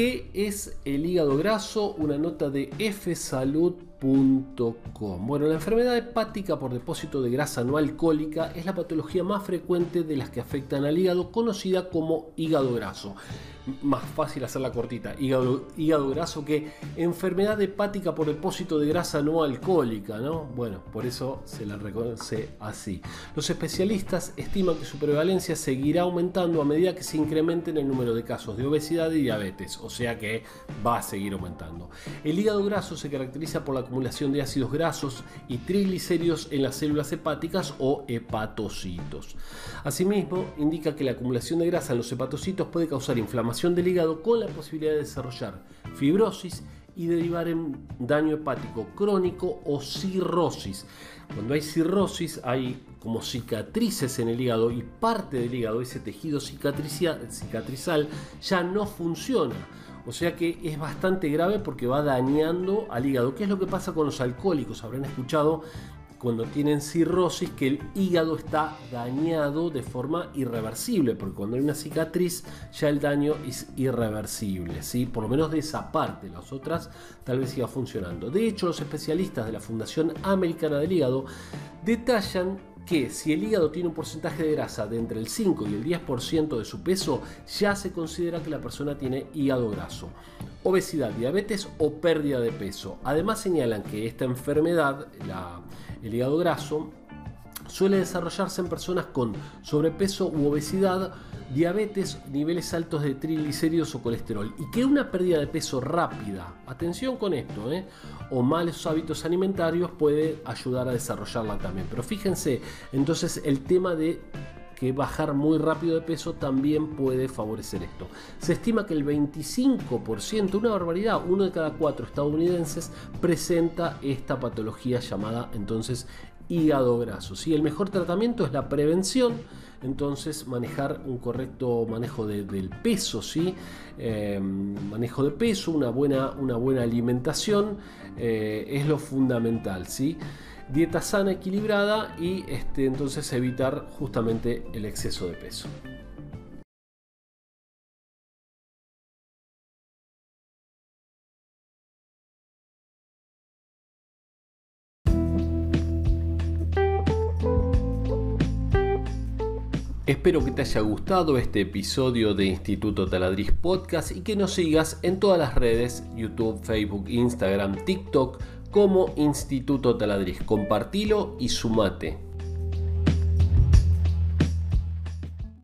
¿Qué es el hígado graso? Una nota de fsalud.com. Bueno, la enfermedad hepática por depósito de grasa no alcohólica es la patología más frecuente de las que afectan al hígado, conocida como hígado graso más fácil hacerla cortita, hígado, hígado graso que enfermedad hepática por depósito de grasa no alcohólica, ¿no? Bueno, por eso se la reconoce así. Los especialistas estiman que su prevalencia seguirá aumentando a medida que se incrementen el número de casos de obesidad y diabetes, o sea que va a seguir aumentando. El hígado graso se caracteriza por la acumulación de ácidos grasos y triglicéridos en las células hepáticas o hepatocitos. Asimismo, indica que la acumulación de grasa en los hepatocitos puede causar inflamación del hígado con la posibilidad de desarrollar fibrosis y derivar en daño hepático crónico o cirrosis. Cuando hay cirrosis hay como cicatrices en el hígado y parte del hígado, ese tejido cicatrizal, ya no funciona. O sea que es bastante grave porque va dañando al hígado. ¿Qué es lo que pasa con los alcohólicos? Habrán escuchado cuando tienen cirrosis que el hígado está dañado de forma irreversible, porque cuando hay una cicatriz ya el daño es irreversible, ¿sí? por lo menos de esa parte, las otras tal vez siga funcionando. De hecho, los especialistas de la Fundación Americana del Hígado detallan que si el hígado tiene un porcentaje de grasa de entre el 5 y el 10% de su peso, ya se considera que la persona tiene hígado graso. Obesidad, diabetes o pérdida de peso. Además señalan que esta enfermedad, el hígado graso, suele desarrollarse en personas con sobrepeso u obesidad, diabetes, niveles altos de triglicéridos o colesterol y que una pérdida de peso rápida, atención con esto, ¿eh? o malos hábitos alimentarios puede ayudar a desarrollarla también. Pero fíjense, entonces el tema de que bajar muy rápido de peso también puede favorecer esto. Se estima que el 25%, una barbaridad, uno de cada cuatro estadounidenses presenta esta patología llamada entonces hígado graso. Si El mejor tratamiento es la prevención, entonces manejar un correcto manejo del peso, ¿sí? Em, manejo de peso, una buena, una buena alimentación eh, es lo fundamental. ¿sí? Dieta sana, equilibrada y este, entonces evitar justamente el exceso de peso. Espero que te haya gustado este episodio de Instituto Taladriz Podcast y que nos sigas en todas las redes, YouTube, Facebook, Instagram, TikTok, como Instituto Taladriz. Compartilo y sumate.